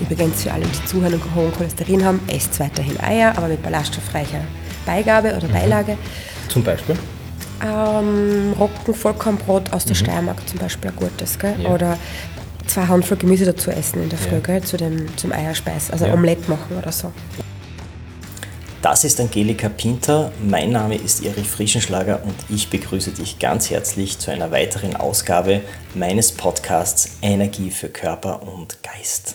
Übrigens für alle, die zuhören und hohen Cholesterin haben, esst weiterhin Eier, aber mit ballaststoffreicher Beigabe oder mhm. Beilage. Zum Beispiel? Ähm, Roggen-Vollkornbrot aus der mhm. Steiermark zum Beispiel ein gutes. Gell? Ja. Oder zwei Handvoll Gemüse dazu essen in der Früh, ja. gell? Zu dem, zum Eierspeis. Also ja. Omelette machen oder so. Das ist Angelika Pinter, mein Name ist Erich Frischenschlager und ich begrüße dich ganz herzlich zu einer weiteren Ausgabe meines Podcasts Energie für Körper und Geist.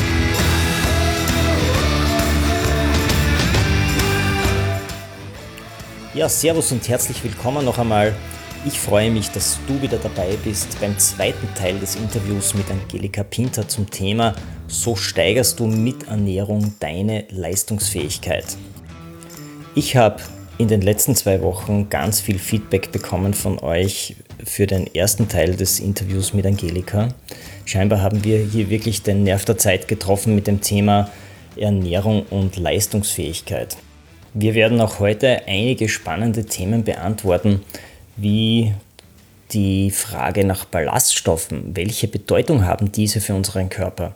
Ja, Servus und herzlich willkommen noch einmal ich freue mich, dass du wieder dabei bist beim zweiten Teil des Interviews mit Angelika Pinter zum Thema So steigerst du mit Ernährung deine Leistungsfähigkeit. Ich habe in den letzten zwei Wochen ganz viel Feedback bekommen von euch für den ersten Teil des Interviews mit Angelika. Scheinbar haben wir hier wirklich den Nerv der Zeit getroffen mit dem Thema Ernährung und Leistungsfähigkeit. Wir werden auch heute einige spannende Themen beantworten, wie die Frage nach Ballaststoffen. Welche Bedeutung haben diese für unseren Körper?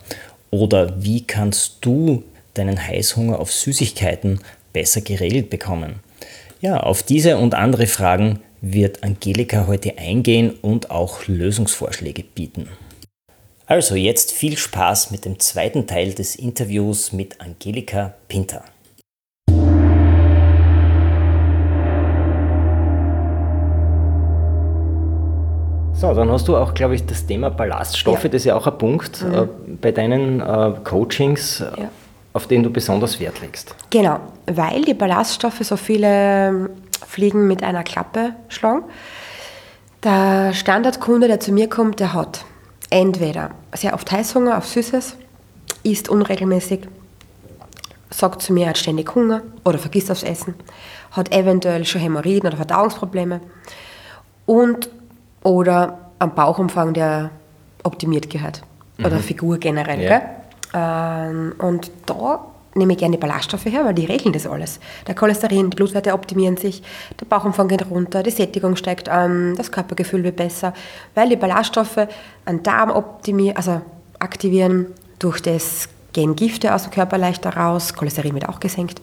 Oder wie kannst du deinen Heißhunger auf Süßigkeiten besser geregelt bekommen? Ja, auf diese und andere Fragen wird Angelika heute eingehen und auch Lösungsvorschläge bieten. Also jetzt viel Spaß mit dem zweiten Teil des Interviews mit Angelika Pinter. So, dann hast du auch, glaube ich, das Thema Ballaststoffe, ja. das ist ja auch ein Punkt mhm. äh, bei deinen äh, Coachings, äh, ja. auf den du besonders Wert legst. Genau, weil die Ballaststoffe so viele ähm, Fliegen mit einer Klappe schlagen. Der Standardkunde, der zu mir kommt, der hat entweder sehr oft Heißhunger auf Süßes, isst unregelmäßig, sagt zu mir, er hat ständig Hunger oder vergisst aufs Essen, hat eventuell schon Hämorrhoiden oder Verdauungsprobleme und oder am Bauchumfang, der optimiert gehört. Oder mhm. Figur generell. Ja. Ähm, und da nehme ich gerne die Ballaststoffe her, weil die regeln das alles. Der Cholesterin, die Blutwerte optimieren sich, der Bauchumfang geht runter, die Sättigung steigt an, das Körpergefühl wird besser, weil die Ballaststoffe einen Darm optimieren, also aktivieren, durch das gehen Gifte aus dem Körper leichter raus, Cholesterin wird auch gesenkt.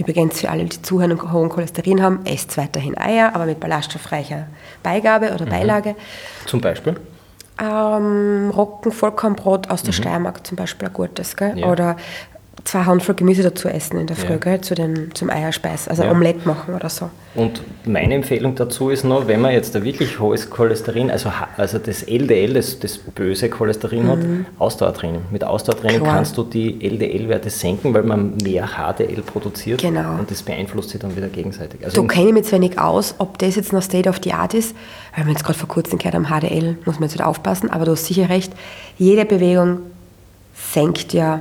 Übrigens für alle, die zuhören und hohen Cholesterin haben, esst weiterhin Eier, aber mit ballaststoffreicher Beigabe oder mhm. Beilage. Zum Beispiel? Ähm, Roggen-Vollkornbrot aus der mhm. Steiermark zum Beispiel ein gutes. Gell? Ja. Oder zwei Handvoll Gemüse dazu essen in der Früh, ja. gell, zu dem, zum Eierspeis, also ja. Omelette machen oder so. Und meine Empfehlung dazu ist noch, wenn man jetzt ein wirklich hohes Cholesterin, also, also das LDL, das, das böse Cholesterin mhm. hat, Ausdauertraining. Mit Ausdauertraining Klar. kannst du die LDL-Werte senken, weil man mehr HDL produziert genau. und das beeinflusst sich dann wieder gegenseitig. Also du kenne ich mich jetzt wenig aus, ob das jetzt noch State of the Art ist, weil wir jetzt gerade vor kurzem gehört haben, HDL, muss man jetzt wieder aufpassen, aber du hast sicher recht, jede Bewegung senkt ja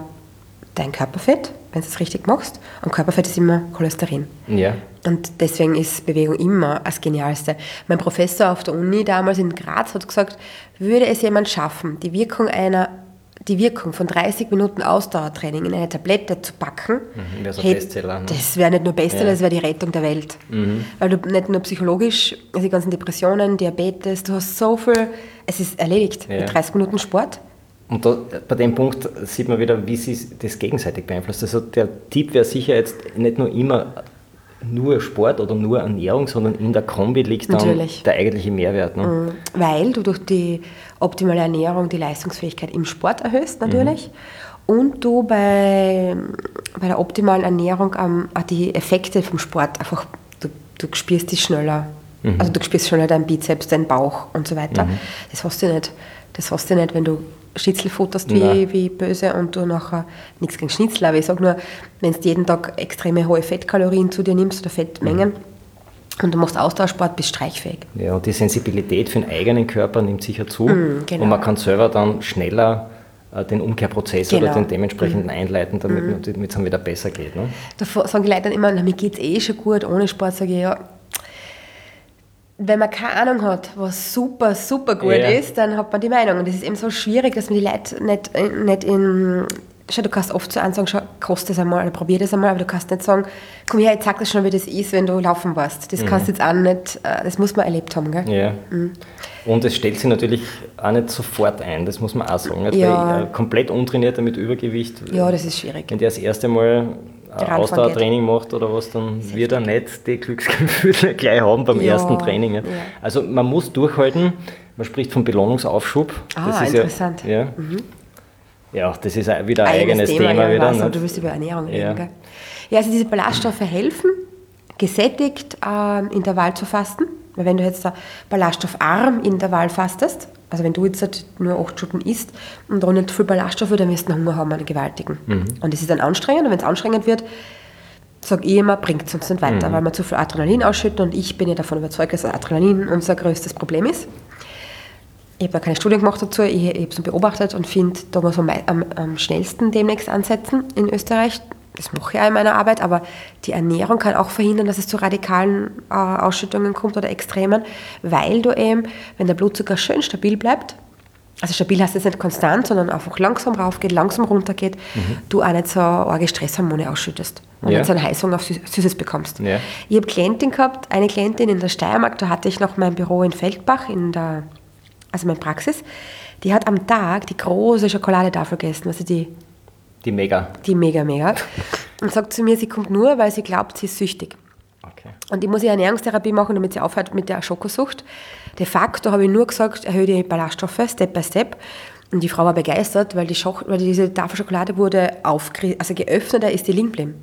dein Körperfett, wenn du es richtig machst. Und Körperfett ist immer Cholesterin. Ja. Und deswegen ist Bewegung immer das Genialste. Mein Professor auf der Uni damals in Graz hat gesagt, würde es jemand schaffen, die Wirkung einer die Wirkung von 30 Minuten Ausdauertraining in eine Tablette zu packen, mhm, wäre so hey, Bestseller. Ne? Das wäre nicht nur Bestseller, ja. das wäre die Rettung der Welt. Mhm. Weil du nicht nur psychologisch, also die ganzen Depressionen, Diabetes, du hast so viel, es ist erledigt ja. mit 30 Minuten Sport. Und da, bei dem Punkt sieht man wieder, wie sich das gegenseitig beeinflusst. Also der Tipp wäre sicher jetzt nicht nur immer nur Sport oder nur Ernährung, sondern in der Kombi liegt dann Natürlich. der eigentliche Mehrwert. Ne? Mhm. Weil du durch die optimale Ernährung die Leistungsfähigkeit im Sport erhöhst natürlich mhm. und du bei, bei der optimalen Ernährung ähm, die Effekte vom Sport einfach, du, du spürst die schneller. Mhm. Also du spürst schneller deinen Bizeps, deinen Bauch und so weiter. Mhm. Das hast du nicht. Das hast du nicht, wenn du Schnitzel futterst wie, wie böse und du nachher nichts gegen Schnitzel, aber ich sage nur, wenn du jeden Tag extreme hohe Fettkalorien zu dir nimmst oder Fettmengen, Und du machst Austauschsport, bist streichfähig. Ja, und die Sensibilität für den eigenen Körper nimmt sicher zu. Mm, genau. Und man kann selber dann schneller äh, den Umkehrprozess oder Genau. den dementsprechenden einleiten, damit damit es dann wieder besser geht. Ne? Da sagen die Leute dann immer, na, mir geht es eh schon gut ohne Sport. Sage ich, ja, wenn man keine Ahnung hat, was super, super gut Ja. ist, dann hat man die Meinung. Und es ist eben so schwierig, dass man die Leute nicht, nicht in... Schau, du kannst oft so sagen, schau, koste das einmal oder probier das einmal, aber du kannst nicht sagen, komm her, ich zeig dir schon, wie das ist, wenn du laufen warst. Das kannst du jetzt auch nicht, äh, das muss man erlebt haben, gell? Ja. Mhm. Und es stellt sich natürlich auch nicht sofort ein, das muss man auch sagen. Nicht? Ja. Weil, äh, komplett untrainierter mit Übergewicht, Ja, das ist schwierig. wenn der das erste Mal Ausdauertraining macht oder was, dann wird er nicht die Glücksgefühle gleich haben beim Ja, ersten Training. ja. Also man muss durchhalten, man spricht von Belohnungsaufschub. Ah, ist interessant. Mhm. Ja, ja. ja, das ist wieder ein eigenes Thema, ja, wieder. weißt du, willst über Ernährung reden, Ja. gell? Ja, also diese Ballaststoffe helfen, gesättigt ähm, Intervall zu fasten. Weil wenn du jetzt da ballaststoffarm Intervall fastest, also wenn du jetzt halt nur 8 Stunden isst und auch nicht viel Ballaststoffe, dann wirst du einen Hunger haben, einen gewaltigen. Mhm. Und das ist dann anstrengend und wenn es anstrengend wird, sage ich immer, bringt es uns nicht weiter, Mhm. weil wir zu viel Adrenalin ausschütten und ich bin ja davon überzeugt, dass Adrenalin unser größtes Problem ist. Ich habe da keine Studien gemacht dazu, ich, ich habe es beobachtet und finde, da muss man am, am schnellsten demnächst ansetzen in Österreich. Das mache ich auch in meiner Arbeit, aber die Ernährung kann auch verhindern, dass es zu radikalen äh, Ausschüttungen kommt oder Extremen, weil du eben, wenn der Blutzucker schön stabil bleibt, also stabil heißt jetzt nicht konstant, sondern einfach langsam raufgeht, langsam runtergeht, du auch nicht so arge Stresshormone ausschüttest und Ja. nicht so einen Heißhunger auf Süß- Süßes bekommst. Ja. Ich habe Klientin gehabt, eine Klientin in der Steiermark, da hatte ich noch mein Büro in Feldbach, in der, also meine Praxis, die hat am Tag die große Schokoladetafel gegessen, also die, Die Mega. die mega, mega. Und sagt zu mir, sie kommt nur, weil sie glaubt, sie ist süchtig. Okay. Und ich muss ja Ernährungstherapie machen, damit sie aufhört mit der Schokosucht. De facto habe ich nur gesagt, erhöhe die Ballaststoffe Step by Step. Und die Frau war begeistert, weil, die Schoch weil diese Tafel Schokolade wurde also geöffnet, da ist die liegen geblieben.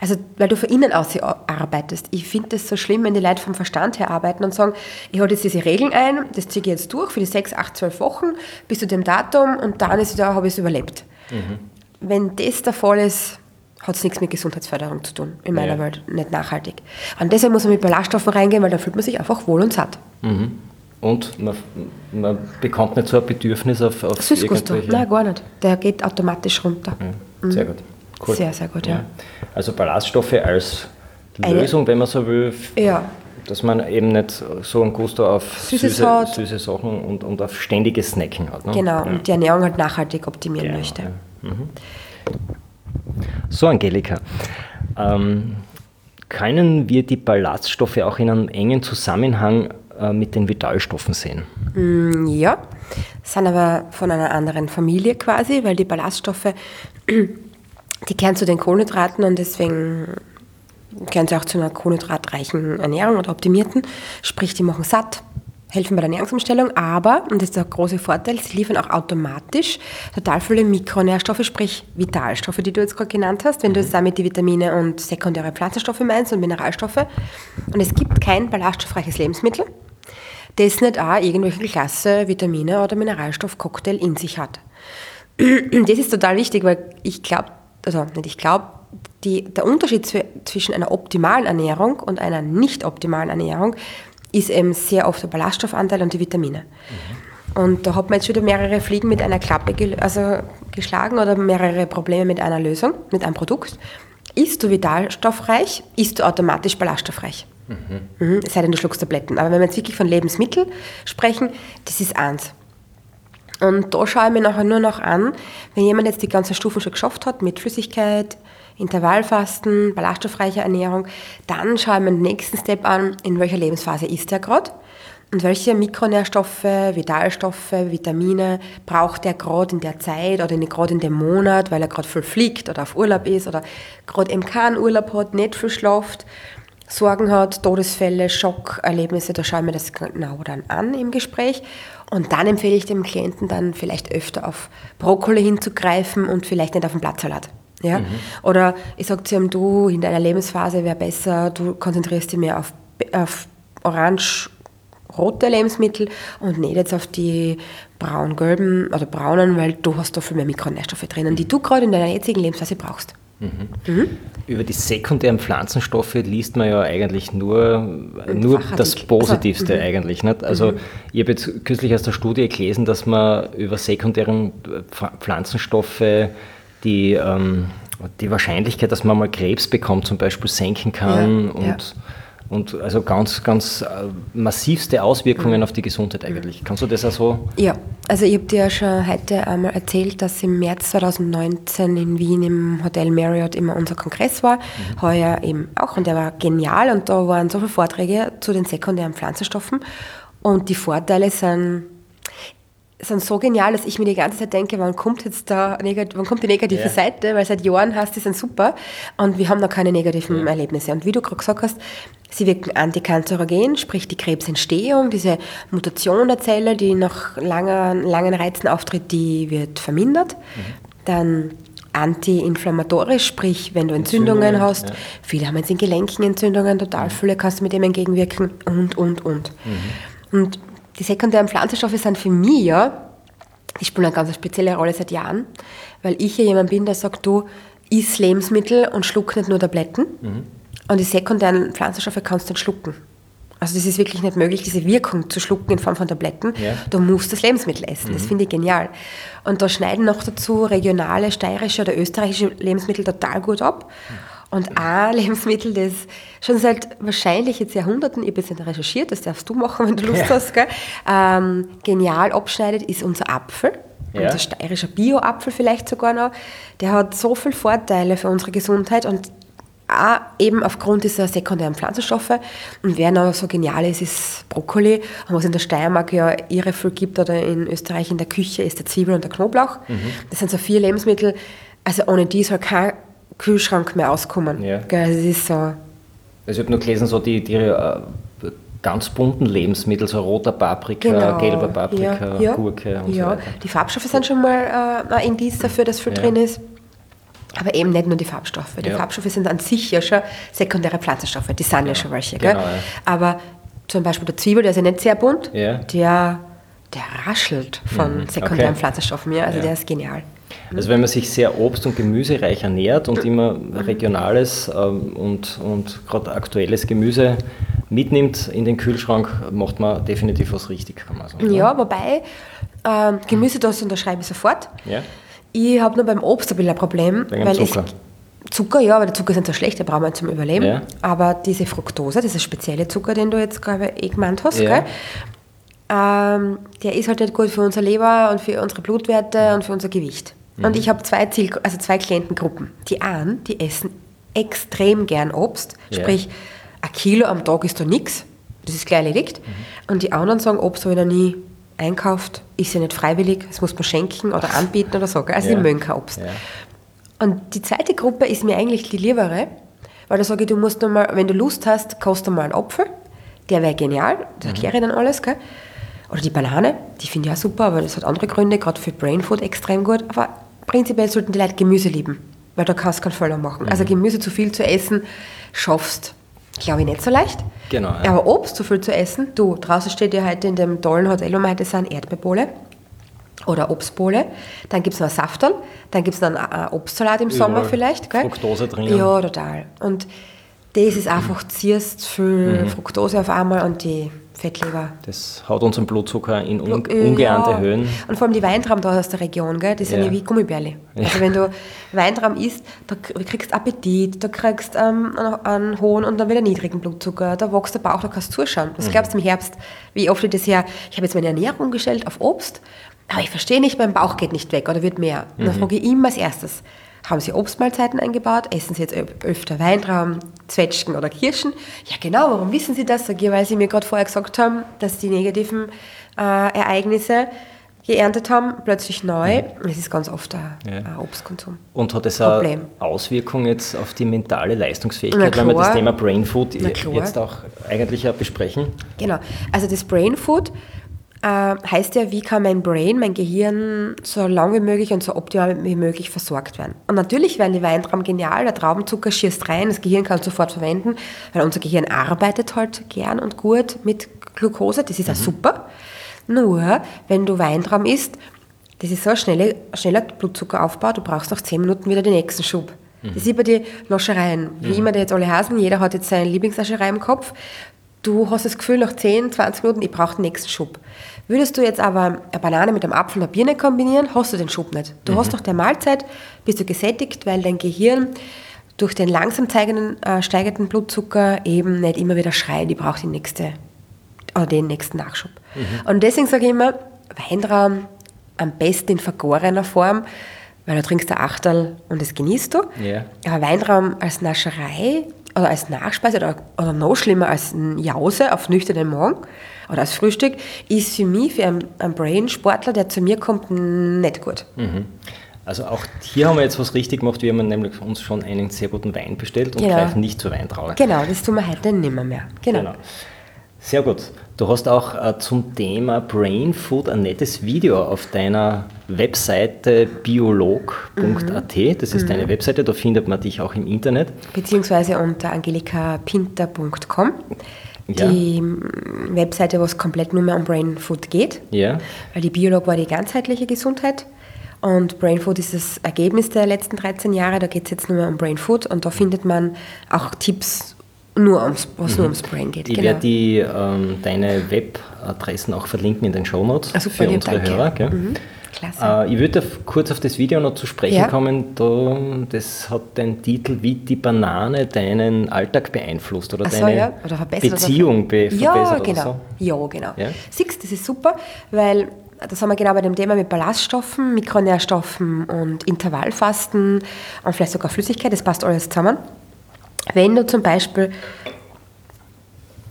Also, weil du von innen aus arbeitest. Ich finde das so schlimm, wenn die Leute vom Verstand her arbeiten und sagen, ich hole jetzt diese Regeln ein, das ziehe ich jetzt durch für die 6, 8, 12 Wochen bis zu dem Datum und dann ist da, habe ich es überlebt. Wenn das der Fall ist, hat es nichts mit Gesundheitsförderung zu tun, in meiner Ja. Welt, nicht nachhaltig. Und deshalb muss man mit Ballaststoffen reingehen, weil da fühlt man sich einfach wohl und satt. Und man, man bekommt nicht so ein Bedürfnis auf, auf Süßgusto, nein, gar nicht. Der geht automatisch runter. Ja, sehr gut. Cool. Sehr, sehr gut, ja. Also Ballaststoffe als Eine- Lösung, wenn man so will, Ja, dass man eben nicht so einen Gusto auf Süßes süße, süße Sachen und, und auf ständiges Snacken hat. Ne? genau. Ja. Und die Ernährung halt nachhaltig optimieren Genau, möchte. ja. Mhm. So, Angelika, ähm, können wir die Ballaststoffe auch in einem engen Zusammenhang äh, mit den Vitalstoffen sehen? Mm, Ja, sind aber von einer anderen Familie quasi, weil die Ballaststoffe, die gehören zu den Kohlenhydraten und deswegen gehören sie auch zu einer kohlenhydratreichen Ernährung oder optimierten. Sprich, die machen satt, helfen bei der Ernährungsumstellung, aber, und das ist der große Vorteil, sie liefern auch automatisch total viele Mikronährstoffe, sprich Vitalstoffe, die du jetzt gerade genannt hast, wenn du jetzt damit die Vitamine und sekundäre Pflanzenstoffe meinst und Mineralstoffe. Und es gibt kein ballaststoffreiches Lebensmittel, das nicht auch irgendwelche Klasse Vitamine oder Mineralstoffcocktail in sich hat. Das ist total wichtig, weil ich glaube, also nicht ich glaube, der Unterschied zwi- zwischen einer optimalen Ernährung und einer nicht optimalen Ernährung ist eben sehr oft der Ballaststoffanteil und die Vitamine. Und da hat man jetzt wieder mehrere Fliegen mit einer Klappe gel also geschlagen oder mehrere Probleme mit einer Lösung, mit einem Produkt. Isst du vitalstoffreich, isst du automatisch ballaststoffreich. Mhm. Es sei denn, du schluckst Tabletten. Aber wenn wir jetzt wirklich von Lebensmitteln sprechen, das ist eins. Und da schaue ich mir nachher nur noch an, wenn jemand jetzt die ganzen Stufen schon geschafft hat, mit Flüssigkeit, Intervallfasten, ballaststoffreicher Ernährung, dann schaue ich mir den nächsten Step an, in welcher Lebensphase ist er gerade und welche Mikronährstoffe, Vitalstoffe, Vitamine braucht er gerade in der Zeit oder gerade in dem Monat, weil er gerade viel fliegt oder auf Urlaub ist oder gerade eben keinen Urlaub hat, nicht viel schlaft. Sorgen hat, Todesfälle, Schockerlebnisse, da schauen wir das genau dann an im Gespräch. Und dann empfehle ich dem Klienten dann vielleicht öfter auf Brokkoli hinzugreifen und vielleicht nicht auf den Blattsalat. Ja? Oder ich sage zu ihm, du, in deiner Lebensphase wäre besser, du konzentrierst dich mehr auf, auf orange-rote Lebensmittel und nicht jetzt auf die braun-gelben oder braunen, weil du hast da viel mehr Mikronährstoffe drinnen, die du gerade in deiner jetzigen Lebensphase brauchst. Über die sekundären Pflanzenstoffe liest man ja eigentlich nur, nur das Positivste also, eigentlich. Nicht? Also mhm. ich habe jetzt kürzlich aus der Studie gelesen, dass man über sekundären Pflanzenstoffe die, ähm, die Wahrscheinlichkeit, dass man mal Krebs bekommt, zum Beispiel senken kann ja, und ja und also ganz, ganz äh, massivste Auswirkungen mhm. auf die Gesundheit eigentlich. Kannst du das auch so? Ja, also ich habe dir ja schon heute einmal erzählt, dass im März 2019 in Wien im Hotel Marriott immer unser Kongress war. Mhm. Heuer eben auch und der war genial und da waren so viele Vorträge zu den sekundären Pflanzenstoffen und die Vorteile sind sind so genial, dass ich mir die ganze Zeit denke, wann kommt jetzt da wann kommt die negative ja. Seite, weil seit Jahren hast die sind super und wir haben noch keine negativen ja. Erlebnisse. Und wie du gerade gesagt hast, sie wirken antikanzerogen, sprich die Krebsentstehung, diese Mutation der Zelle, die nach langen, langen Reizen auftritt, die wird vermindert. Mhm. Dann antiinflammatorisch, sprich, wenn du Entzündungen, Entzündungen hast, ja. viele haben jetzt in Gelenken Entzündungen, total mhm. viele kannst du mit dem entgegenwirken und, und, und. Mhm. Und die sekundären Pflanzenstoffe sind für mich ja, die spielen eine ganz spezielle Rolle seit Jahren, weil ich ja jemand bin, der sagt, du isst Lebensmittel und schluck nicht nur Tabletten. Mhm. Und die sekundären Pflanzenstoffe kannst du dann schlucken. Also das ist wirklich nicht möglich, diese Wirkung zu schlucken in Form von Tabletten. Ja. Du musst das Lebensmittel essen. Mhm. Das finde ich genial. Und da schneiden noch dazu regionale, steirische oder österreichische Lebensmittel total gut ab. Mhm. Und ein Lebensmittel, das schon seit wahrscheinlich jetzt Jahrhunderten, ich habe jetzt nicht recherchiert, das darfst du machen, wenn du Lust ja. hast, gell, ähm, genial abschneidet, ist unser Apfel. Ja. Unser steirischer Bio-Apfel vielleicht sogar noch. Der hat so viele Vorteile für unsere Gesundheit und auch eben aufgrund dieser sekundären Pflanzenstoffe. Und wer noch so genial ist, ist Brokkoli. Und was in der Steiermark ja irre viel gibt oder in Österreich in der Küche, ist der Zwiebel und der Knoblauch. Mhm. Das sind so vier Lebensmittel. Also ohne die soll kein Kühlschrank mehr auskommen. Ja. Das ist so. Also ich habe nur gelesen, so die, die äh, ganz bunten Lebensmittel, so roter Paprika, genau. gelber Paprika, ja, Gurke und ja. so weiter. Die Farbstoffe sind schon mal äh, ein Indiz dafür, dass viel ja. drin ist. Aber eben nicht nur die Farbstoffe. Die ja. Farbstoffe sind an sich ja schon sekundäre Pflanzenstoffe, die sind ja, schon welche. Genau, Aber zum Beispiel der Zwiebel, der ist ja nicht sehr bunt, der, der raschelt von mhm. sekundären okay. Pflanzenstoffen. Ja? Also der ist genial. Also wenn man sich sehr obst- und gemüsereich ernährt und immer regionales ähm, und, und gerade aktuelles Gemüse mitnimmt in den Kühlschrank, macht man definitiv was richtig, kann man sagen. Ja, wobei ähm, Gemüse, das unterschreibe ich sofort. Ja. Ich habe nur beim Obst ein bisschen ein Problem. Wegen weil Zucker. Es, Zucker, ja, aber der Zucker ist nicht so schlecht, der braucht man zum Überleben. Ja. Aber diese Fructose, dieser spezielle Zucker, den du jetzt, glaube ich, eh gemeint hast, ja. ähm, der ist halt nicht gut für unser Leber und für unsere Blutwerte und für unser Gewicht. Mhm. Und ich habe zwei, Ziel, also zwei Klientengruppen. Die einen, die essen extrem gern Obst, ja. sprich, ein Kilo am Tag ist da nichts, das ist gleich erledigt. Mhm. Und die anderen sagen, Obst habe ich noch nie einkauft, ist ja nicht freiwillig, das muss man schenken oder anbieten oder so. Also ja. die mögen kein Obst. Ja. Und die zweite Gruppe ist mir eigentlich die liebere, weil da sage ich, du musst mal, wenn du Lust hast, koste mal einen Apfel, der wäre genial, das mhm. erkläre ich dann alles, gell? Oder die Banane, die finde ich auch super, aber das hat andere Gründe, gerade für Brain Food extrem gut. Aber prinzipiell sollten die Leute Gemüse lieben, weil da kannst du keinen Fehler machen. Also mhm. Also Gemüse zu viel zu essen, schaffst glaube ich nicht so leicht. Genau. Ja. Aber Obst zu viel zu essen, du, draußen steht ja heute in dem tollen Hotel, wir heute sind, Erdbeerbohle oder Obstbohle. Dann gibt es noch Saftal, dann gibt es noch einen Obstsalat im Sommer Überall vielleicht. Gell? Fructose drin. Ja, total. Und das ist einfach, ziehst viel mhm. Fructose auf einmal und die Fettleber. Das haut unseren Blutzucker in un ungeahnte ja. Höhen. Und vor allem die Weintrauben da aus der Region, gell? die sind ja, ja wie Gummibärle. Ja. Also wenn du Weintrauben isst, da kriegst du Appetit, da kriegst ähm, einen hohen und dann wieder niedrigen Blutzucker, da wächst der Bauch, da kannst du zuschauen. Was mhm. glaubst du im Herbst, wie oft ich das her, ich habe jetzt meine Ernährung umgestellt auf Obst, aber ich verstehe nicht, mein Bauch geht nicht weg oder wird mehr. Und dann mhm. frage ich immer als erstes, haben Sie Obstmahlzeiten eingebaut? Essen Sie jetzt öfter Weintrauben, Zwetschgen oder Kirschen? Ja, genau. Warum wissen Sie das? Sag ich, weil Sie mir gerade vorher gesagt haben, dass die negativen äh, Ereignisse geerntet haben, plötzlich neu. Mhm. Es ist ganz oft ein, ja. Obstkonsum. Und hat es eine Auswirkung jetzt auf die mentale Leistungsfähigkeit, wenn wir das Thema Brain Food jetzt auch eigentlich besprechen? Genau. Also das Brain Food heißt ja, wie kann mein Brain, mein Gehirn so lang wie möglich und so optimal wie möglich versorgt werden. Und natürlich werden die Weintrauben genial, der Traubenzucker schießt rein, das Gehirn kann es sofort verwenden, weil unser Gehirn arbeitet halt gern und gut mit Glucose, das ist mhm. auch super. Nur, wenn du Weintrauben isst, das ist so ein schneller, schneller Blutzuckeraufbau, du brauchst nach 10 Minuten wieder den nächsten Schub. Das ist wie bei den Naschereien. Wie immer die jetzt alle heißen, jeder hat jetzt seine Lieblingsnascherei im Kopf. Du hast das Gefühl, nach 10, 20 Minuten, ich brauche den nächsten Schub. Würdest du jetzt aber eine Banane mit einem Apfel einer Birne kombinieren, hast du den Schub nicht. Du hast nach der Mahlzeit, bist du gesättigt, weil dein Gehirn durch den langsam zeigenden, äh, steigenden Blutzucker eben nicht immer wieder schreit, ich brauche die nächste, oder den nächsten Nachschub. Und deswegen sage ich immer, Weintraum am besten in vergorener Form, weil du trinkst ein Achtel und das genießt du. Ja. Aber Weintraum als Nascherei oder als Nachspeise oder, oder noch schlimmer als ein Jause auf nüchternen Magen oder als Frühstück ist für mich, für einen, einen Brain-Sportler, der zu mir kommt, nicht gut. Also auch hier haben wir jetzt was richtig gemacht. Wir haben nämlich uns schon einen sehr guten Wein bestellt und Genau. greifen nicht zur Weintraube. Genau, das tun wir heute nimmer mehr. Genau. Genau. Sehr gut. Du hast auch äh, zum Thema Brain Food ein nettes Video auf deiner Webseite biolog.at. Mhm. Das ist deine Webseite, da findet man dich auch im Internet. Beziehungsweise unter angelikapinter.com. Ja. Die mm, Webseite, wo es komplett nur mehr um Brain Food geht. Ja. Weil die Biolog war die ganzheitliche Gesundheit und Brain Food ist das Ergebnis der letzten 13 Jahre. Da geht es jetzt nur mehr um Brain Food und da findet man auch Tipps, nur ums, was nur ums Brain geht. Ich werde die, ähm, deine Webadressen auch verlinken in den Shownotes Ah, super, für unsere danke. Hörer. Mhm, Klasse. Äh, ich würde kurz auf das Video noch zu sprechen Ja. kommen. Da, das hat den Titel, wie die Banane deinen Alltag beeinflusst oder so, deine ja. Oder Beziehung be ja, verbessert genau. so. Ja, genau. Ja? Siehst das ist super, weil das haben wir genau bei dem Thema mit Ballaststoffen, Mikronährstoffen und Intervallfasten und vielleicht sogar Flüssigkeit, das passt alles zusammen. Wenn du zum Beispiel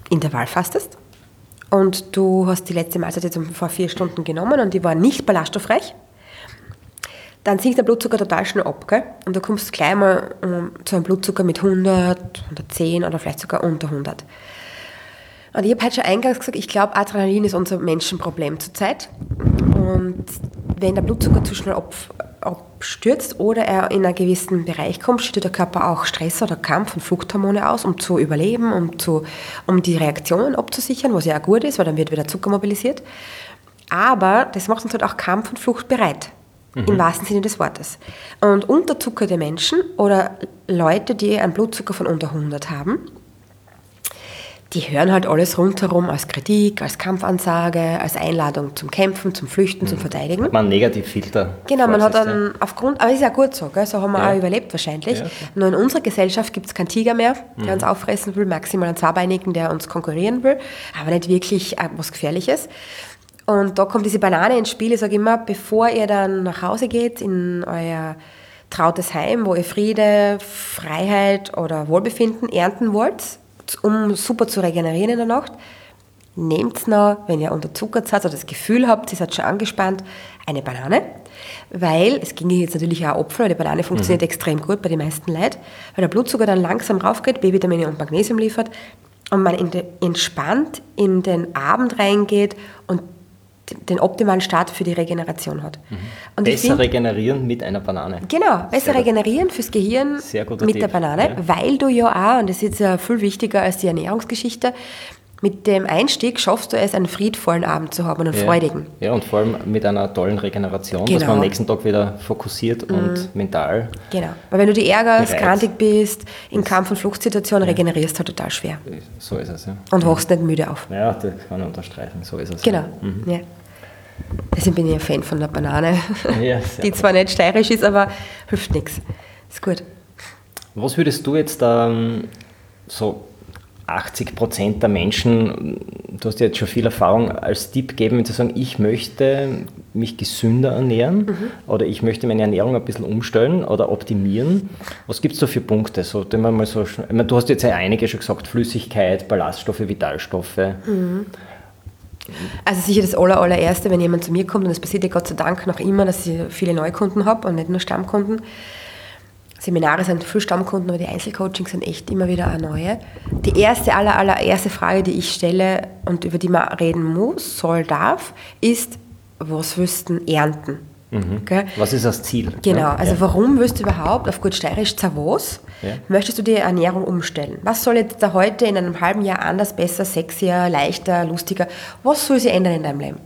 Intervall fastest und du hast die letzte Mahlzeit jetzt vor vier Stunden genommen und die war nicht ballaststoffreich, dann sinkt der Blutzucker total schnell ab. Gell? Und du kommst gleich mal ähm, zu einem Blutzucker mit 100, 110 oder vielleicht sogar unter 100. Und ich habe heute schon eingangs gesagt, ich glaube, Adrenalin ist unser Menschenproblem zurzeit. Und wenn der Blutzucker zu schnell ab, abstürzt oder er in einen gewissen Bereich kommt, schüttet der Körper auch Stress oder Kampf- und Fluchthormone aus, um zu überleben, um, zu, um die Reaktionen abzusichern, was ja auch gut ist, weil dann wird wieder Zucker mobilisiert. Aber das macht uns halt auch Kampf und Flucht bereit. Im wahrsten Sinne des Wortes. Und unterzuckerte Menschen oder Leute, die einen Blutzucker von unter 100 haben, die hören halt alles rundherum als Kritik, als Kampfansage, als Einladung zum Kämpfen, zum Flüchten, zum Verteidigen. Man Negativfilter. Genau, man hat dann aufgrund, aber ist ja gut so, gell? so haben wir Ja. auch überlebt wahrscheinlich. Ja. Nur in unserer Gesellschaft gibt es keinen Tiger mehr, der uns auffressen will, maximal einen Zweibeinigen, der uns konkurrieren will, aber nicht wirklich äh, was Gefährliches. Und da kommt diese Banane ins Spiel. Ich sage immer, bevor ihr dann nach Hause geht, in euer trautes Heim, wo ihr Friede, Freiheit oder Wohlbefinden ernten wollt, um super zu regenerieren in der Nacht, nehmt noch, wenn ihr unterzuckert seid oder das Gefühl habt, ihr seid schon angespannt, eine Banane. Weil, es ging jetzt natürlich auch Apfel, weil die Banane funktioniert extrem gut bei den meisten Leuten, weil der Blutzucker dann langsam raufgeht, B-Vitamine und Magnesium liefert. Und man in entspannt in den Abend reingeht und den- optimalen Start für die Regeneration hat. Und ich Besser find- regenerieren mit einer Banane. Genau, besser Sehr gut. regenerieren fürs Gehirn mit der Tipp, Banane, ja. weil du ja auch, und das ist ja viel wichtiger als die Ernährungsgeschichte, mit dem Einstieg schaffst du es, einen friedvollen Abend zu haben und einen Ja. freudigen. Ja, und vor allem mit einer tollen Regeneration, dass Genau. man am nächsten Tag wieder fokussiert und mental. Genau. Weil wenn du dich ärgerst, grantig bist, in Kampf- und Fluchtsituationen, regenerierst du halt total schwer. So ist es, ja. Und wachst nicht müde auf. Ja, das kann ich unterstreichen, so ist es. Genau. Mhm. Ja. Deswegen bin ich ein Fan von der Banane. Ja, die zwar nicht steirisch ist, aber hilft nichts. Ist gut. Was würdest du jetzt ähm, so 80 Prozent der Menschen, du hast ja jetzt schon viel Erfahrung, als Tipp geben, wenn sie sagen, ich möchte mich gesünder ernähren oder ich möchte meine Ernährung ein bisschen umstellen oder optimieren? Was gibt es da für Punkte? So, man mal so, ich meine, du hast jetzt ja einige schon gesagt, Flüssigkeit, Ballaststoffe, Vitalstoffe. Also sicher das aller, allererste, wenn jemand zu mir kommt, und das passiert ja Gott sei Dank noch immer, dass ich viele Neukunden habe und nicht nur Stammkunden. Seminare sind für Stammkunden, aber die Einzelcoachings sind echt immer wieder eine neue. Die erste, aller, allererste Frage, die ich stelle und über die man reden muss, soll, darf, ist, was willst du ernten? Gell? Was ist das Ziel? Genau, also ja. warum willst du überhaupt auf gut steirisch zu was? Ja. Möchtest du die Ernährung umstellen? Was soll jetzt da heute in einem halben Jahr anders, besser, sexier, leichter, lustiger? Was soll sich ändern in deinem Leben?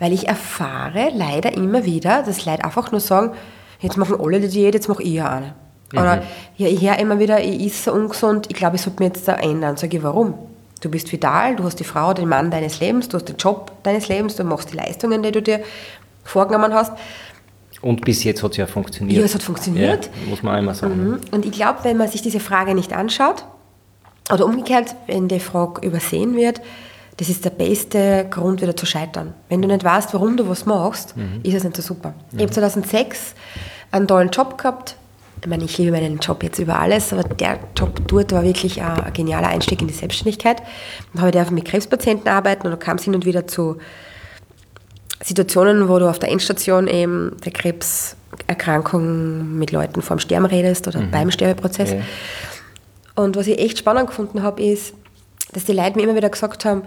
Weil ich erfahre leider immer wieder, dass Leute einfach nur sagen, jetzt machen alle die Diät, jetzt mache ich ja eine. Oder ja, ich höre immer wieder, ich esse so ungesund, ich glaube, ich sollte mich jetzt da ändern. Sage ich, warum? Du bist vital, du hast die Frau, den Mann deines Lebens, du hast den Job deines Lebens, du machst die Leistungen, die du dir vorgenommen hast. Und bis jetzt hat es ja funktioniert. Ja, es hat funktioniert. Ja, muss man einmal sagen. Mhm. Und ich glaube, wenn man sich diese Frage nicht anschaut, oder umgekehrt, wenn die Frage übersehen wird, das ist der beste Grund, wieder zu scheitern. Wenn du nicht weißt, warum du was machst, Mhm. ist es nicht so super. Ich habe 2006 einen tollen Job gehabt. Ich meine, ich liebe meinen Job jetzt über alles, aber der Job dort war wirklich ein, genialer Einstieg in die Selbstständigkeit. Dann habe ich durfte mit Krebspatienten arbeiten und da kam es hin und wieder zu Situationen, wo du auf der Endstation eben der Krebserkrankung mit Leuten vorm Sterben redest oder beim Sterbeprozess. Ja. Und was ich echt spannend gefunden habe, ist, dass die Leute mir immer wieder gesagt haben,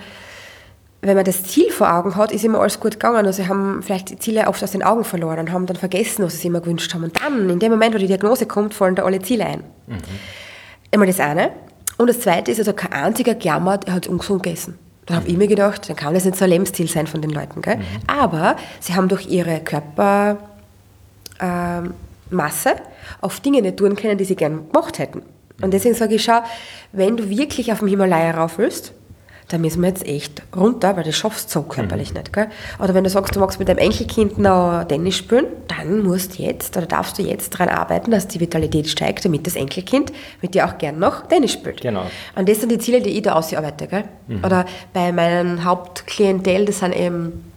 wenn man das Ziel vor Augen hat, ist immer alles gut gegangen. Also sie haben vielleicht die Ziele oft aus den Augen verloren und haben dann vergessen, was sie sich immer gewünscht haben. Und dann, in dem Moment, wo die Diagnose kommt, fallen da alle Ziele ein. Einmal das eine. Und das zweite ist, also kein einziger gejammert, er hat ungesund gegessen. Dann habe ich mir gedacht, dann kann das nicht so ein Lebensziel sein von den Leuten. Gell? Aber sie haben durch ihre Körper, ähm, auf Dinge nicht tun können, die sie gern gemacht hätten. Und deswegen sage ich, schau, wenn du wirklich auf dem Himalaya rauf willst, dann müssen wir jetzt echt runter, weil das schaffst du so körperlich nicht. Gell? Oder wenn du sagst, du magst mit deinem Enkelkind noch Tennis spielen, dann musst du jetzt oder darfst du jetzt daran arbeiten, dass die Vitalität steigt, damit das Enkelkind mit dir auch gern noch Tennis spielt. Genau. Und das sind die Ziele, die ich da ausarbeite. Gell? Oder bei meinem Hauptklientel, das sind eben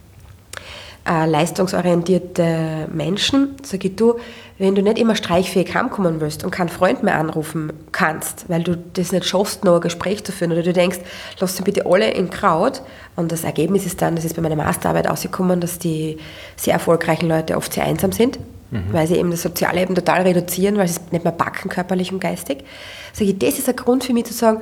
äh, leistungsorientierte Menschen, sage ich du, wenn du nicht immer streichfähig heimkommen willst und keinen Freund mehr anrufen kannst, weil du das nicht schaffst, noch ein Gespräch zu führen, oder du denkst, lass sie bitte alle in Kraut und das Ergebnis ist dann, das ist bei meiner Masterarbeit rausgekommen, dass die sehr erfolgreichen Leute oft sehr einsam sind, weil sie eben das Sozialleben total reduzieren, weil sie es nicht mehr backen, körperlich und geistig. Sage ich, das ist ein Grund für mich zu sagen,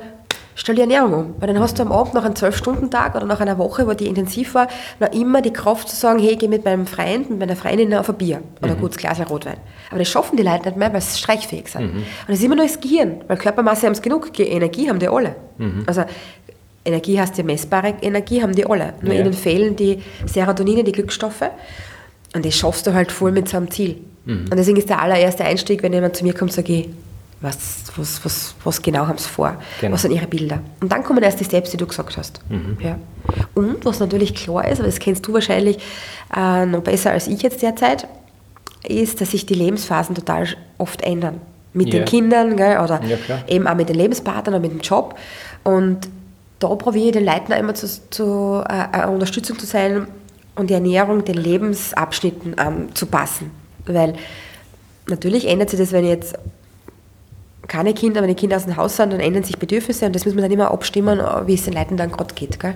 Stell die Ernährung um, weil dann hast du am Abend nach einem 12-Stunden-Tag oder nach einer Woche, wo die intensiv war, noch immer die Kraft zu sagen, hey, gehe mit meinem Freund, mit meiner Freundin auf ein Bier oder ein gutes Glas Rotwein. Aber das schaffen die Leute nicht mehr, weil sie streichfähig sind. Und das ist immer nur das Gehirn, weil Körpermasse haben sie genug, Ge- Energie haben die alle. Also Energie heißt ja messbare Energie haben die alle. Nur Ja. ihnen fehlen die Serotonine, die Glückstoffe. Und das schaffst du halt voll mit so einem Ziel. Und deswegen ist der allererste Einstieg, wenn jemand zu mir kommt, sage ich, was, was, was, was genau haben sie vor? Genau. Was sind ihre Bilder? Und dann kommen erst die Steps, die du gesagt hast. Ja. Und was natürlich klar ist, aber das kennst du wahrscheinlich äh, noch besser als ich jetzt derzeit, ist, dass sich die Lebensphasen total oft ändern. Mit Ja. den Kindern gell, oder Ja, eben auch mit den Lebenspartnern mit dem Job. Und da probiere ich den Leuten auch immer zu, zu äh, Unterstützung zu sein und die Ernährung den Lebensabschnitten anzupassen. Weil natürlich ändert sich das, wenn ich jetzt keine Kinder, wenn die Kinder aus dem Haus sind, dann ändern sich Bedürfnisse und das muss man dann immer abstimmen, wie es den Leuten dann gerade geht. Gell?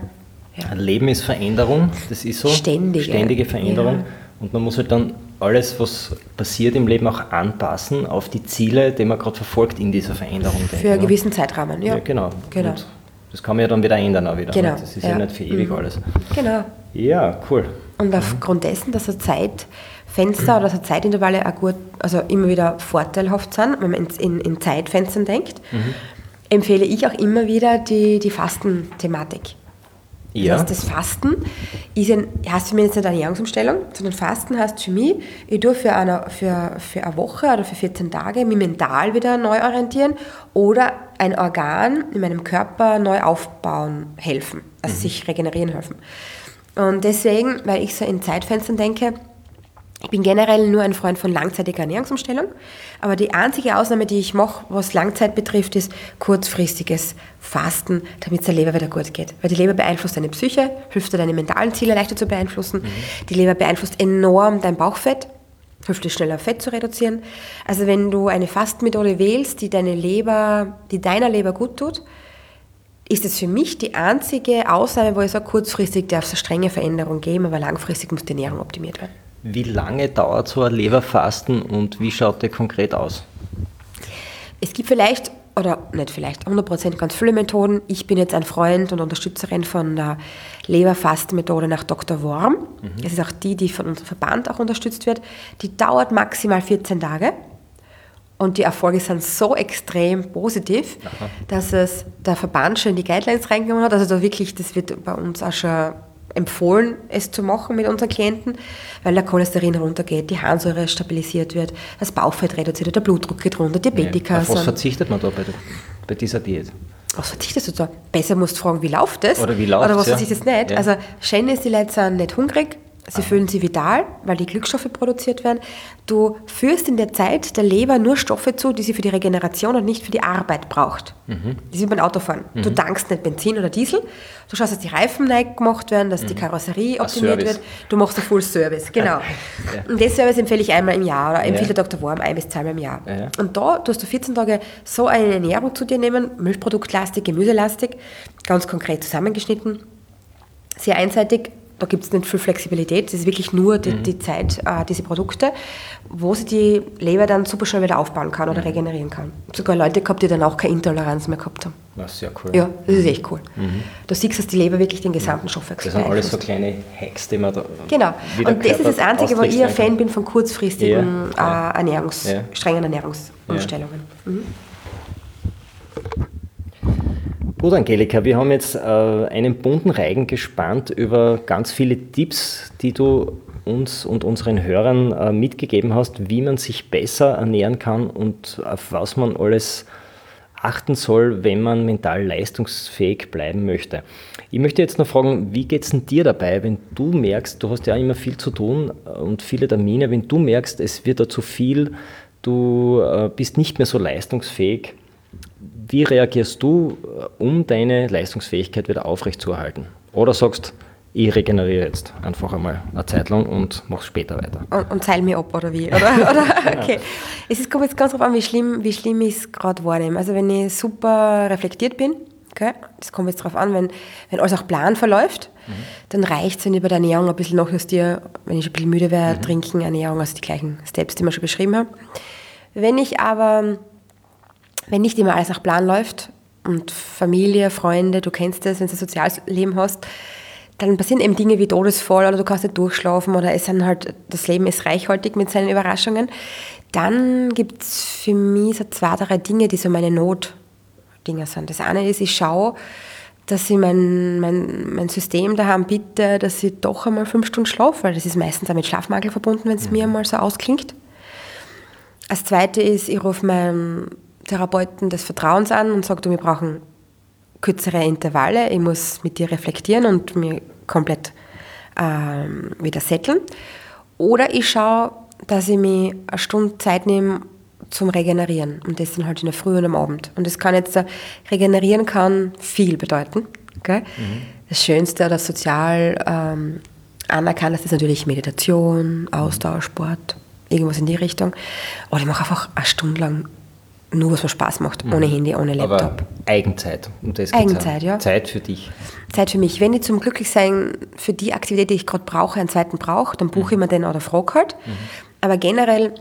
Ja. Leben ist Veränderung, das ist so. Ständige. Ständige Veränderung. Ja. Und man muss halt dann alles, was passiert im Leben, auch anpassen auf die Ziele, die man gerade verfolgt in dieser Veränderung. Für ich, einen ne? gewissen Zeitrahmen. Ja, Ja, genau. Genau. Und das kann man ja dann wieder ändern auch wieder. Genau, ne? Das ist ja, nicht für ewig Mhm. alles. genau. Ja, cool. Und aufgrund dessen, dass so Zeitfenster oder so Zeitintervalle auch gut, also immer wieder vorteilhaft sind, wenn man in, in, Zeitfenstern denkt, empfehle ich auch immer wieder die, die Fastenthematik. Ja. Das heißt, das Fasten ist ein, heißt für mich jetzt nicht eine Ernährungsumstellung, sondern Fasten heißt für mich, ich tue für eine, für, für eine Woche oder für 14 Tage mich mental wieder neu orientieren oder ein Organ in meinem Körper neu aufbauen helfen, also sich regenerieren helfen. Und deswegen, weil ich so in Zeitfenstern denke, ich bin generell nur ein Freund von langzeitiger Ernährungsumstellung, aber die einzige Ausnahme, die ich mache, was Langzeit betrifft, ist kurzfristiges Fasten, damit es der Leber wieder gut geht. Weil die Leber beeinflusst deine Psyche, hilft dir deine mentalen Ziele leichter zu beeinflussen. Die Leber beeinflusst enorm dein Bauchfett, hilft dir schneller Fett zu reduzieren. Also wenn du eine Fastenmethode wählst, die deine Leber, die deiner Leber gut tut, ist es für mich die einzige Ausnahme, wo ich sage, kurzfristig darf es eine strenge Veränderung geben, aber langfristig muss die Ernährung optimiert werden. Wie lange dauert so ein Leberfasten und wie schaut der konkret aus? Es gibt vielleicht, oder nicht vielleicht, 100% ganz viele Methoden. Ich bin jetzt ein Freund und Unterstützerin von der Leberfastenmethode nach Dr. Worm. Das ist auch die, die von unserem Verband auch unterstützt wird. Die dauert maximal 14 Tage. Und die Erfolge sind so extrem positiv, dass es der Verband schon in die Guidelines reingenommen hat. Also da wirklich, das wird bei uns auch schon empfohlen, es zu machen mit unseren Klienten, weil der Cholesterin runtergeht, die Harnsäure stabilisiert wird, das Bauchfett reduziert wird, der Blutdruck geht runter, Diabetiker. Ja. Auf was verzichtet man da bei, bei dieser Diät? Was verzichtest du da? Besser musst du fragen, wie läuft das? Oder wie läuft Oder was ja. verzichtest du nicht? Ja. Also, schön ist, die Leute sind nicht hungrig, sie fühlen sich vital, weil die Glückstoffe produziert werden. Du führst in der Zeit der Leber nur Stoffe zu, die sie für die Regeneration und nicht für die Arbeit braucht. Mhm. Das ist wie beim Autofahren. Du tankst nicht Benzin oder Diesel, du schaust, dass die Reifen neu gemacht werden, dass die Karosserie optimiert Mhm. Wird. Du machst einen Full Service, genau. Und das Service empfehle ich einmal im Jahr oder empfiehlt Ja. der Dr. Worm ein bis zweimal im Jahr. Ja. Und da tust du 14 Tage so eine Ernährung zu dir nehmen, Milchproduktlastig, Gemüselastig, ganz konkret zusammengeschnitten, sehr einseitig. Da gibt es nicht viel Flexibilität, das ist wirklich nur die, die Zeit, äh, diese Produkte, wo sie die Leber dann super schnell wieder aufbauen kann oder regenerieren kann. Sogar Leute gehabt, die dann auch keine Intoleranz mehr gehabt haben. Ja, sehr cool. Ja, das ist echt cool. Du siehst, dass die Leber wirklich den gesamten Stoffwechsel Das sind alles so kleine Hacks, die man da. Genau. Und das ist das Einzige, wo ich ein. Fan bin von kurzfristigen Ja, Äh, Ernährungs-, Ja. strengen Ernährungsumstellungen. Mhm. Gut, Angelika, wir haben jetzt äh, einen bunten Reigen gespannt über ganz viele Tipps, die du uns und unseren Hörern äh, mitgegeben hast, wie man sich besser ernähren kann und auf was man alles achten soll, wenn man mental leistungsfähig bleiben möchte. Ich möchte jetzt noch fragen, wie geht es denn dir dabei, wenn du merkst, du hast ja immer viel zu tun und viele Termine, wenn du merkst, es wird da zu viel, du äh, bist nicht mehr so leistungsfähig, wie reagierst du, äh, um deine Leistungsfähigkeit wieder aufrechtzuerhalten? Oder sagst, ich regeneriere jetzt einfach einmal eine Zeit lang und mache später weiter. Und, und zeil mir ab, oder wie? Oder, oder? Okay. Es ist, kommt jetzt ganz drauf an, wie schlimm, wie schlimm ich es gerade wahrnehme. Also wenn ich super reflektiert bin, okay, das kommt jetzt drauf an, wenn, wenn alles auch plan verläuft, dann reicht es, wenn ich bei der Ernährung ein bisschen nachjustiere, wenn ich ein bisschen müde wäre, trinken, Ernährung, also die gleichen Steps, die wir schon beschrieben haben. Wenn ich aber, wenn nicht immer alles nach Plan läuft und Familie, Freunde, du kennst das, wenn du ein soziales Leben hast, dann passieren eben Dinge wie Todesfall oder du kannst nicht durchschlafen oder es sind halt, das Leben ist reichhaltig mit seinen Überraschungen. Dann gibt es für mich so zwei, drei Dinge, die so meine Notdinger sind. Das eine ist, ich schaue, dass ich mein, mein, mein System daheim bitte, dass ich doch einmal fünf Stunden schlafe, weil das ist meistens auch mit Schlafmangel verbunden, wenn es mir mal so ausklingt. Das zweite ist, ich rufe meinen Therapeuten des Vertrauens an und sage, du, wir brauchen kürzere Intervalle, ich muss mit dir reflektieren und mir komplett ähm, wieder setteln. Oder ich schaue, dass ich mir eine Stunde Zeit nehme zum Regenerieren und das dann halt in der Früh und am Abend. Und das kann jetzt, äh, regenerieren kann viel bedeuten. Okay? Das Schönste oder sozial ähm, anerkannt ist natürlich Meditation, Austausch, Sport, irgendwas in die Richtung. Oder ich mache einfach eine Stunde lang nur, was mir Spaß macht, ohne Handy, ohne Laptop. Aber Eigenzeit. Um das Eigenzeit, ja. Zeit für dich. Zeit für mich. Wenn ich zum Glücklichsein für die Aktivität, die ich gerade brauche, einen zweiten brauche, dann buche ich mir den oder frage halt. Aber generell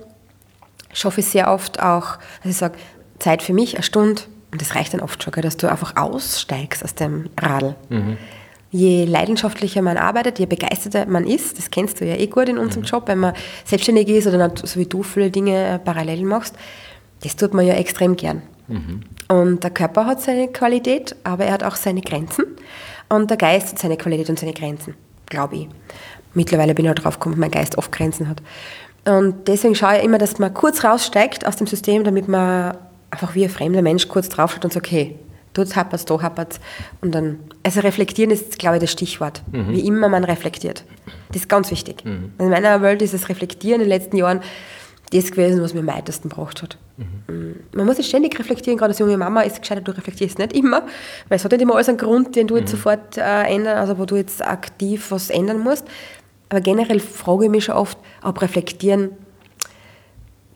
schaffe ich sehr oft auch, dass ich sage, Zeit für mich, eine Stunde, und das reicht dann oft schon, dass du einfach aussteigst aus dem Radl. Je leidenschaftlicher man arbeitet, je begeisterter man ist, das kennst du ja eh gut in unserem Job, wenn man selbstständig ist oder so wie du viele Dinge parallel machst, das tut man ja extrem gern. Und der Körper hat seine Qualität, aber er hat auch seine Grenzen. Und der Geist hat seine Qualität und seine Grenzen, glaube ich. Mittlerweile bin ich auch drauf gekommen, dass mein Geist oft Grenzen hat. Und deswegen schaue ich immer, dass man kurz raussteigt aus dem System, damit man einfach wie ein fremder Mensch kurz draufschaut und sagt, okay, dort happert's, da happert's. Und dann, also reflektieren ist, glaube ich, das Stichwort. Wie immer man reflektiert. Das ist ganz wichtig. In meiner Welt ist das Reflektieren in den letzten Jahren das gewesen, was mir am meisten gebracht hat. Man muss es ständig reflektieren, gerade als junge Mama ist es gescheiter, du reflektierst nicht immer, weil es hat nicht immer alles einen Grund, den du jetzt sofort äh, ändern, also wo du jetzt aktiv was ändern musst. Aber generell frage ich mich schon oft, ob Reflektieren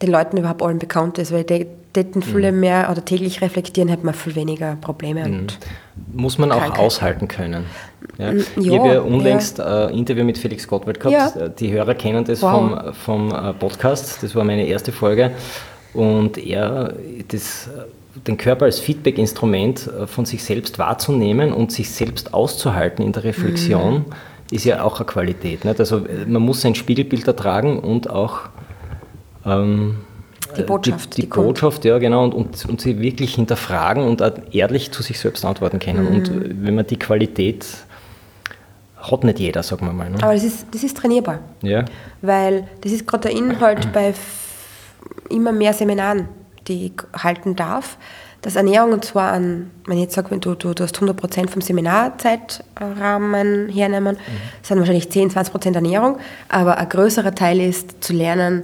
den Leuten überhaupt allen bekannt ist, weil die täten viele mehr oder täglich reflektieren, hätte man viel weniger Probleme. Und Muss man auch aushalten können. Ja. ich ja, habe ja unlängst ein Interview mit Felix Gottwald gehabt. Ja. Die Hörer kennen das Wow. vom, vom äh, Podcast. Das war meine erste Folge. Und er, das, den Körper als Feedback-Instrument äh, von sich selbst wahrzunehmen und sich selbst auszuhalten in der Reflexion, Mhm. ist ja auch eine Qualität. Nicht? Also äh, man muss sein Spiegelbild ertragen und auch ähm, Die Botschaft, Die, die die. Botschaft, ja genau, und, und, und sie wirklich hinterfragen und ehrlich zu sich selbst antworten können. Und Mhm. äh, wenn man die Qualität hat nicht jeder, sagen wir mal. Ne? Aber das ist, das ist trainierbar. Ja. Weil das ist gerade der Inhalt bei immer mehr Seminaren, die ich halten darf, dass Ernährung, und zwar an, wenn ich jetzt sage, wenn du, du, du hast 100% vom Seminarzeitrahmen hernehmen, sind wahrscheinlich 10, 20% Ernährung, aber ein größerer Teil ist zu lernen,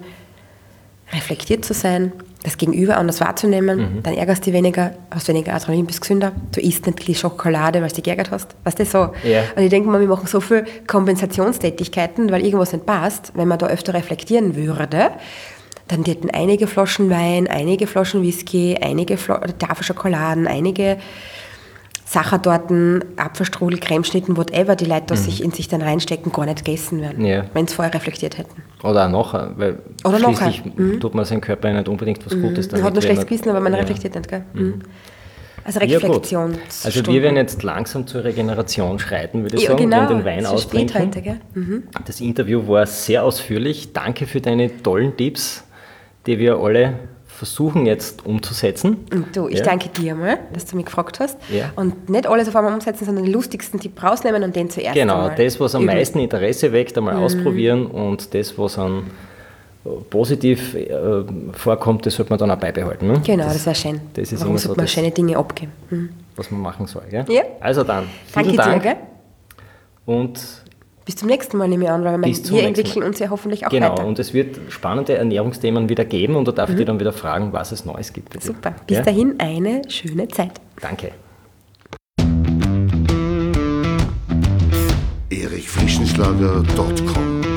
reflektiert zu sein, das Gegenüber anders wahrzunehmen, dann ärgerst du dich weniger, hast weniger Adrenalin, bist gesünder, du isst nicht die Schokolade, weil du dich geärgert hast. Weißt du, so. Ja. Und ich denke mal, wir machen so viel Kompensationstätigkeiten, weil irgendwas nicht passt, wenn man da öfter reflektieren würde, dann hätten einige Flaschen Wein, einige Flaschen Whisky, einige Fla Tafel Schokoladen, einige Sachertorten, Apfelstrudel, Cremeschnitten, whatever die Leute da sich in sich dann reinstecken, gar nicht gegessen werden, Mhm. Ja. wenn sie vorher reflektiert hätten. Oder auch nachher, weil Oder schließlich nachher, mhm. tut man seinem Körper nicht unbedingt was Gutes Man hat nur schlechtes Gewissen, aber man ja. reflektiert nicht, gell? Mhm. Also Ja, gut. Reflexion. Also wir werden jetzt langsam zur Regeneration schreiten, würde ich ja, sagen, genau. wenn den Wein spät austrinken. heute, gell? Mhm. Das Interview war sehr ausführlich. Danke für deine tollen Tipps, die wir alle versuchen jetzt umzusetzen. Und du, ich Ja. danke dir mal, dass du mich gefragt hast. Ja. Und nicht alles auf einmal umsetzen, sondern den lustigsten Tipp rausnehmen und den zuerst Genau, einmal das, was am üben. meisten Interesse weckt, einmal Mhm. ausprobieren und das, was an äh, positiv äh, vorkommt, das sollte man dann auch beibehalten. Ne? Genau, das, wäre schön. das ist Warum immer so man das- schöne Dinge abgeben? Mhm. was man machen soll. Gell? Ja. Also dann, Danke vielen Dank dir, gell? und Bis zum nächsten Mal nehme ich an, weil zum wir entwickeln Mal. uns ja hoffentlich auch genau, weiter. und es wird spannende Ernährungsthemen wieder geben und da darf ich dir dann wieder fragen, was es Neues gibt. dir. Super. Bis Ja? dahin eine schöne Zeit. Danke. erichfrischenschlager.com